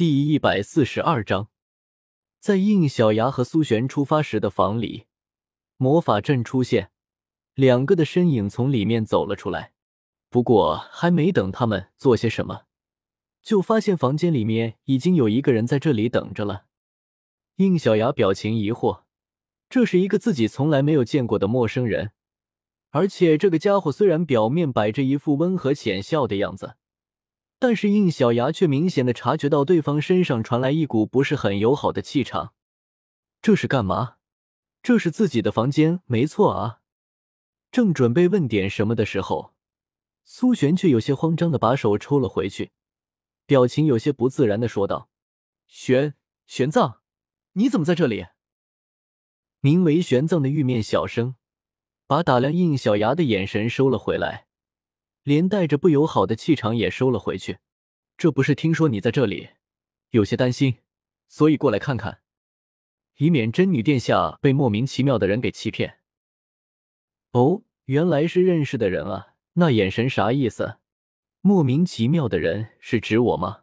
第一百四十二章，在应小牙和苏璇出发时的房里，魔法阵出现，两个的身影从里面走了出来。不过还没等他们做些什么，就发现房间里面已经有一个人在这里等着了。应小牙表情疑惑，这是一个自己从来没有见过的陌生人，而且这个家伙虽然表面摆着一副温和浅笑的样子。但是应小牙却明显的察觉到对方身上传来一股不是很友好的气场，这是干嘛？这是自己的房间，没错啊。正准备问点什么的时候，苏璇却有些慌张的把手抽了回去，表情有些不自然的说道：“玄玄奘，你怎么在这里？”名为玄奘的玉面小生把打量应小牙的眼神收了回来。连带着不友好的气场也收了回去。这不是听说你在这里，有些担心，所以过来看看，以免真女殿下被莫名其妙的人给欺骗。哦，原来是认识的人啊！那眼神啥意思？莫名其妙的人是指我吗？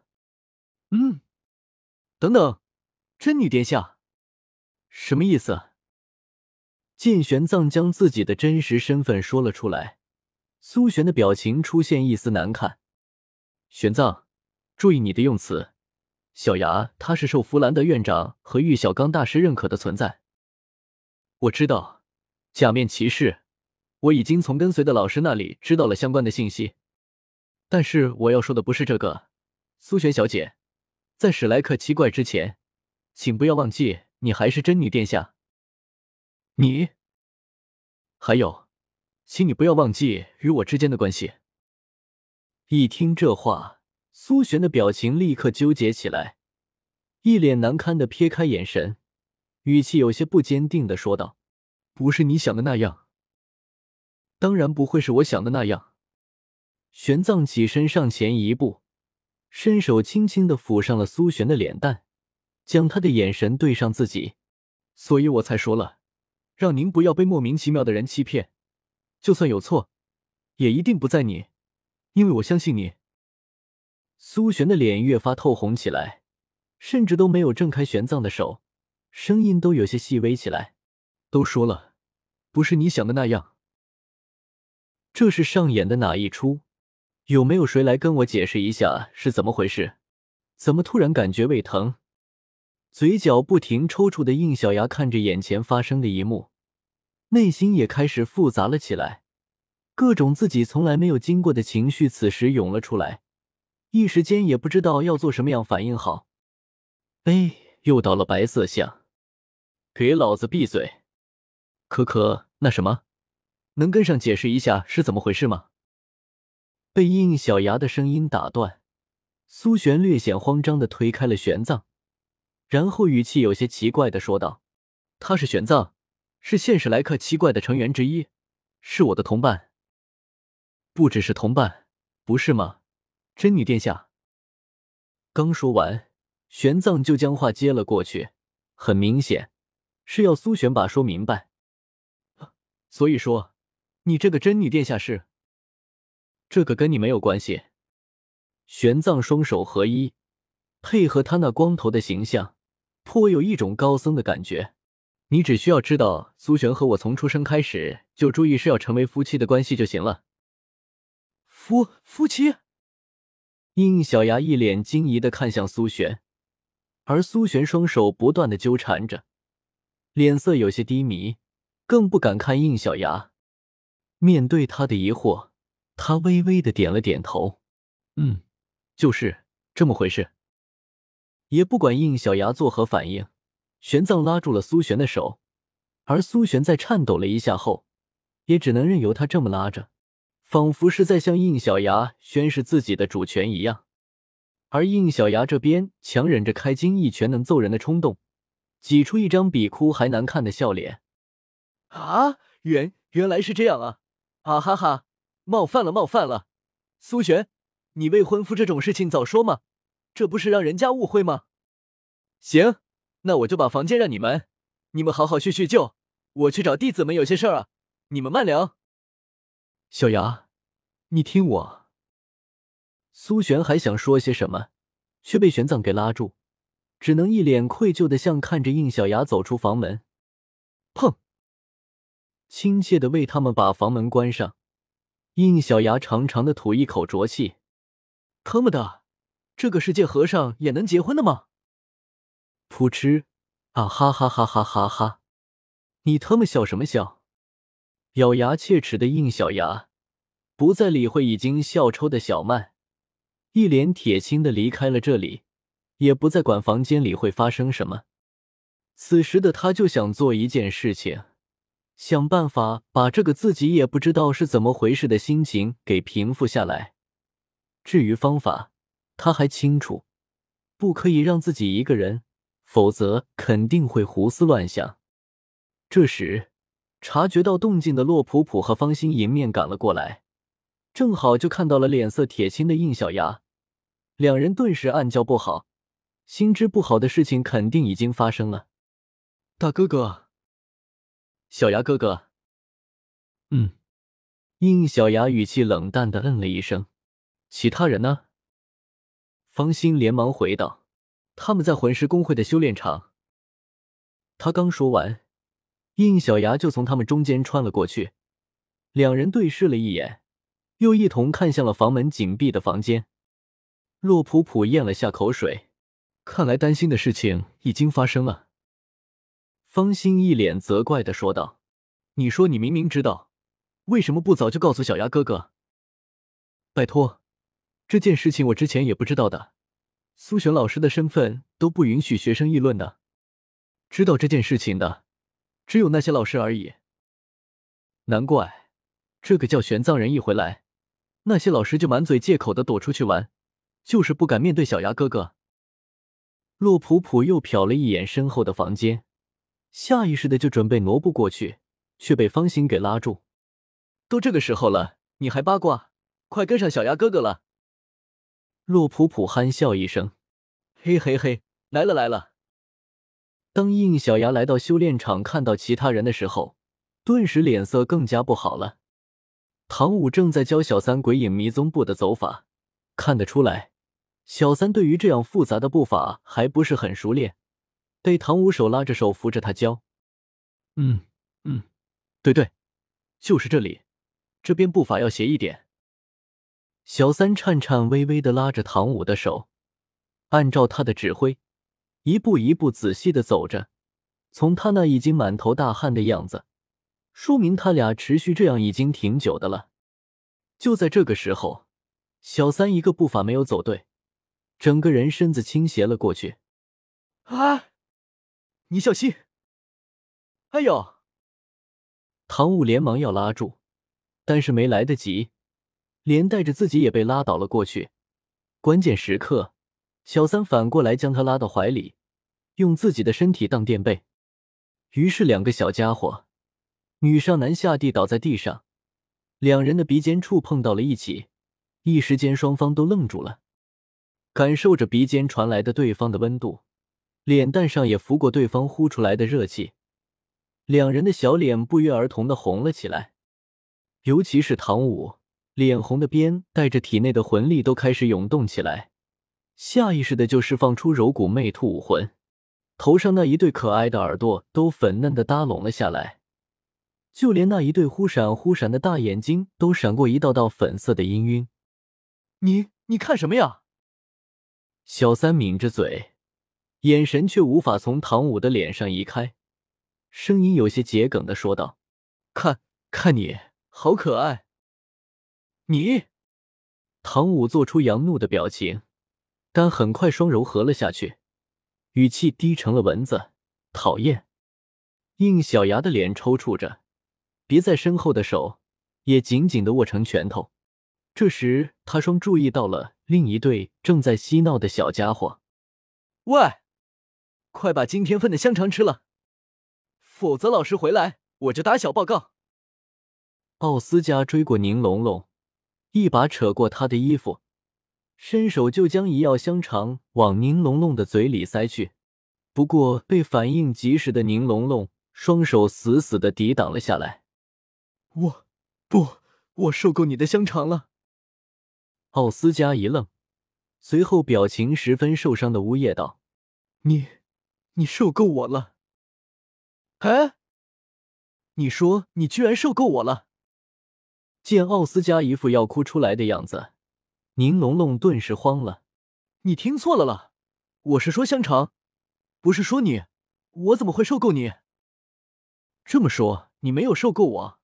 嗯，等等，真女殿下，什么意思？见玄奘将自己的真实身份说了出来。苏璇的表情出现一丝难看。玄奘，注意你的用词。小牙他是受弗兰德院长和玉小刚大师认可的存在。我知道，假面骑士，我已经从跟随的老师那里知道了相关的信息。但是我要说的不是这个，苏璇小姐，在史莱克七怪之前，请不要忘记你还是真女殿下。你，还有。请你不要忘记与我之间的关系。一听这话，苏璇的表情立刻纠结起来，一脸难堪的撇开眼神，语气有些不坚定的说道：“不是你想的那样，当然不会是我想的那样。”玄奘起身上前一步，伸手轻轻的抚上了苏璇的脸蛋，将他的眼神对上自己，所以我才说了，让您不要被莫名其妙的人欺骗。就算有错，也一定不在你，因为我相信你。苏璇的脸越发透红起来，甚至都没有挣开玄奘的手，声音都有些细微起来。都说了，不是你想的那样。这是上演的哪一出？有没有谁来跟我解释一下是怎么回事？怎么突然感觉胃疼？嘴角不停抽搐的应小牙看着眼前发生的一幕。内心也开始复杂了起来，各种自己从来没有经过的情绪此时涌了出来，一时间也不知道要做什么样反应好。哎，又到了白色相，给老子闭嘴！可可，那什么，能跟上解释一下是怎么回事吗？被应小牙的声音打断，苏璇略显慌张的推开了玄奘，然后语气有些奇怪的说道：“他是玄奘。”是现史莱克七怪的成员之一，是我的同伴。不只是同伴，不是吗，真女殿下？刚说完，玄奘就将话接了过去，很明显是要苏玄把说明白。所以说，你这个真女殿下是？这个跟你没有关系。玄奘双手合一，配合他那光头的形象，颇有一种高僧的感觉。你只需要知道苏璇和我从出生开始就注意是要成为夫妻的关系就行了。夫夫妻？应小牙一脸惊疑的看向苏璇，而苏璇双手不断的纠缠着，脸色有些低迷，更不敢看应小牙。面对他的疑惑，他微微的点了点头：“嗯，就是这么回事。”也不管应小牙作何反应。玄奘拉住了苏璇的手，而苏璇在颤抖了一下后，也只能任由他这么拉着，仿佛是在向应小牙宣示自己的主权一样。而应小牙这边强忍着开金一拳能揍人的冲动，挤出一张比哭还难看的笑脸。啊，原原来是这样啊！啊哈哈，冒犯了，冒犯了！苏璇，你未婚夫这种事情早说嘛，这不是让人家误会吗？行。那我就把房间让你们，你们好好叙叙旧。我去找弟子们有些事儿啊，你们慢聊。小牙，你听我。苏璇还想说些什么，却被玄奘给拉住，只能一脸愧疚的向看着应小牙走出房门。砰！亲切的为他们把房门关上。应小牙长长的吐一口浊气：“他妈的，这个世界和尚也能结婚的吗？”噗嗤！啊哈哈哈哈哈哈！你他妈笑什么笑？咬牙切齿的应小牙不再理会已经笑抽的小曼，一脸铁青的离开了这里，也不再管房间里会发生什么。此时的他就想做一件事情。想办法把这个自己也不知道是怎么回事的心情给平复下来。至于方法，他还清楚，不可以让自己一个人，否则肯定会胡思乱想。这时，察觉到动静的洛普普和方心迎面赶了过来，正好就看到了脸色铁青的应小牙，两人顿时暗叫不好，心知不好的事情肯定已经发生了。大哥哥。小牙哥哥，嗯，应小牙语气冷淡的嗯了一声。其他人呢？方心连忙回道：“他们在魂师公会的修炼场。”他刚说完，应小牙就从他们中间穿了过去。两人对视了一眼，又一同看向了房门紧闭的房间。洛普普咽了下口水，看来担心的事情已经发生了。方心一脸责怪的说道：“你说你明明知道，为什么不早就告诉小牙哥哥？拜托，这件事情我之前也不知道的。苏璇老师的身份都不允许学生议论的，知道这件事情的只有那些老师而已。难怪这个叫玄奘人一回来，那些老师就满嘴借口的躲出去玩，就是不敢面对小牙哥哥。”洛普普又瞟了一眼身后的房间。下意识的就准备挪步过去，却被方心给拉住。都这个时候了，你还八卦？快跟上小牙哥哥了！洛普普憨笑一声：“嘿嘿嘿，来了来了。”当应小牙来到修炼场，看到其他人的时候，顿时脸色更加不好了。唐舞正在教小三鬼影迷踪步的走法，看得出来，小三对于这样复杂的步法还不是很熟练。被唐舞手拉着手扶着他教，嗯嗯，对对，就是这里，这边步伐要斜一点。小三颤颤巍巍的拉着唐舞的手，按照他的指挥，一步一步仔细的走着。从他那已经满头大汗的样子，说明他俩持续这样已经挺久的了。就在这个时候，小三一个步伐没有走对，整个人身子倾斜了过去。啊！你小心！哎呦！唐舞连忙要拉住，但是没来得及，连带着自己也被拉倒了过去。关键时刻，小三反过来将他拉到怀里，用自己的身体当垫背。于是两个小家伙女上男下地倒在地上，两人的鼻尖触碰到了一起，一时间双方都愣住了，感受着鼻尖传来的对方的温度。脸蛋上也拂过对方呼出来的热气，两人的小脸不约而同的红了起来，尤其是唐舞，脸红的边带着体内的魂力都开始涌动起来，下意识的就释放出柔骨魅兔武魂，头上那一对可爱的耳朵都粉嫩的搭拢了下来，就连那一对忽闪忽闪的大眼睛都闪过一道道粉色的氤氲。你你看什么呀？小三抿着嘴。眼神却无法从唐舞的脸上移开，声音有些桔梗的说道：“看，看你好可爱。”你，唐舞做出扬怒的表情，但很快双柔合了下去，语气低成了蚊子：“讨厌。”应小牙的脸抽搐着，别在身后的手也紧紧的握成拳头。这时，他双注意到了另一对正在嬉闹的小家伙。喂！快把今天份的香肠吃了，否则老师回来我就打小报告。奥斯加追过宁龙龙，一把扯过他的衣服，伸手就将一药香肠往宁龙龙的嘴里塞去。不过被反应及时的宁龙龙双手死死的抵挡了下来。我不，我受够你的香肠了。奥斯加一愣，随后表情十分受伤的呜咽道：“你，你受够我了！哎，你说你居然受够我了！”见奥斯加一副要哭出来的样子，宁龙龙顿时慌了：“你听错了了，我是说香肠，不是说你，我怎么会受够你？这么说，你没有受够我？”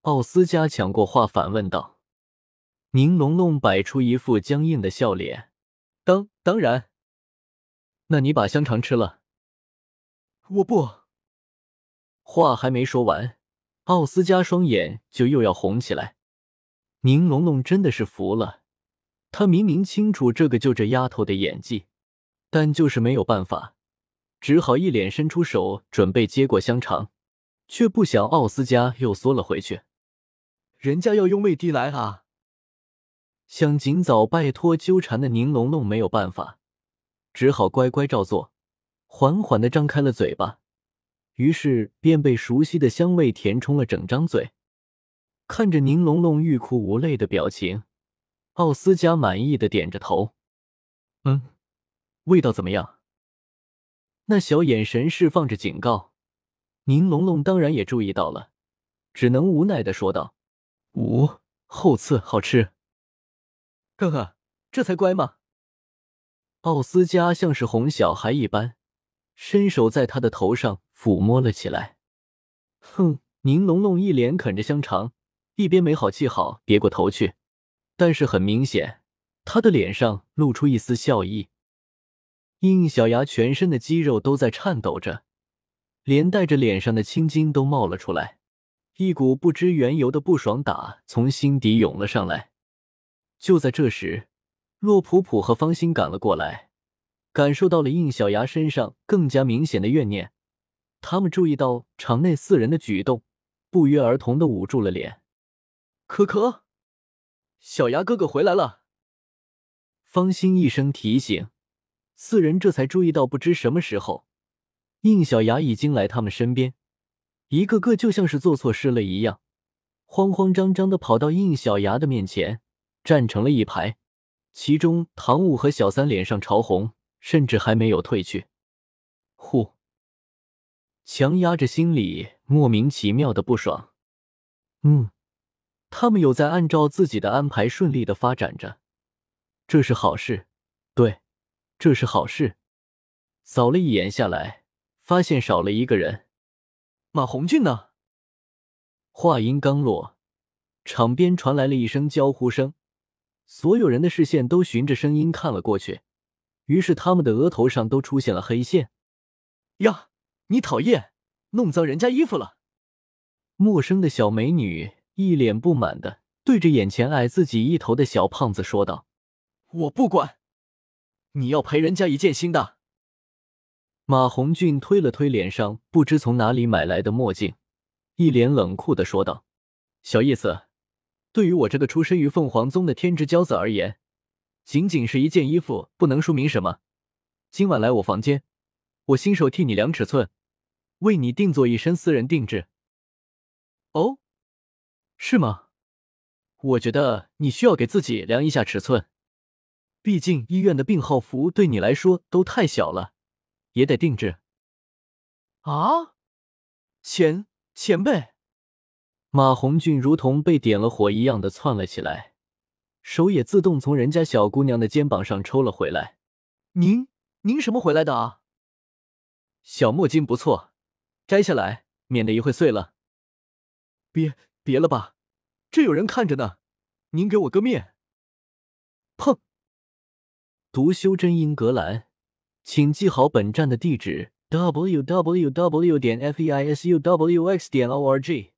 奥斯加抢过话反问道。宁龙龙摆出一副僵硬的笑脸：“当当然，那你把香肠吃了。”我不。话还没说完，奥斯加双眼就又要红起来。宁龙龙真的是服了，他明明清楚这个就这丫头的演技，但就是没有办法，只好一脸伸出手准备接过香肠，却不想奥斯加又缩了回去。人家要用味滴来啊！想尽早拜托纠缠的宁龙龙没有办法，只好乖乖照做，缓缓的张开了嘴巴，于是便被熟悉的香味填充了整张嘴。看着宁龙龙欲哭无泪的表情，奥斯加满意的点着头：“嗯，味道怎么样？”那小眼神释放着警告，宁龙龙当然也注意到了，只能无奈的说道：“五后刺好吃。”呵呵，这才乖嘛？奥斯加像是哄小孩一般，伸手在他的头上抚摸了起来。哼，宁龙龙一脸啃着香肠，一边没好气好别过头去，但是很明显，他的脸上露出一丝笑意。应小牙全身的肌肉都在颤抖着，连带着脸上的青筋都冒了出来，一股不知缘由的不爽打从心底涌了上来。就在这时，洛普普和方心赶了过来，感受到了应小牙身上更加明显的怨念。他们注意到场内四人的举动，不约而同的捂住了脸。可可，小牙哥哥回来了！方心一声提醒，四人这才注意到，不知什么时候，应小牙已经来他们身边，一个个就像是做错事了一样，慌慌张张的跑到应小牙的面前。站成了一排，其中唐舞和小三脸上潮红，甚至还没有退去。呼，强压着心里莫名其妙的不爽。嗯，他们有在按照自己的安排顺利的发展着，这是好事。对，这是好事。扫了一眼下来，发现少了一个人。马红俊呢？话音刚落，场边传来了一声娇呼声。所有人的视线都循着声音看了过去，于是他们的额头上都出现了黑线。呀，你讨厌，弄脏人家衣服了！陌生的小美女一脸不满的对着眼前矮自己一头的小胖子说道：“我不管，你要赔人家一件新的。”马红俊推了推脸上不知从哪里买来的墨镜，一脸冷酷的说道：“小意思。”对于我这个出身于凤凰宗的天之骄子而言，仅仅是一件衣服不能说明什么。今晚来我房间，我亲手替你量尺寸，为你定做一身私人定制。哦，是吗？我觉得你需要给自己量一下尺寸，毕竟医院的病号服对你来说都太小了，也得定制。啊，前前辈。马红俊如同被点了火一样的窜了起来，手也自动从人家小姑娘的肩膀上抽了回来。您您什么回来的啊？小墨镜不错，摘下来，免得一会碎了。别别了吧，这有人看着呢。您给我个面。砰！读修真英格兰，请记好本站的地址：w w w. 点 f e i s u w x. 点 o r g。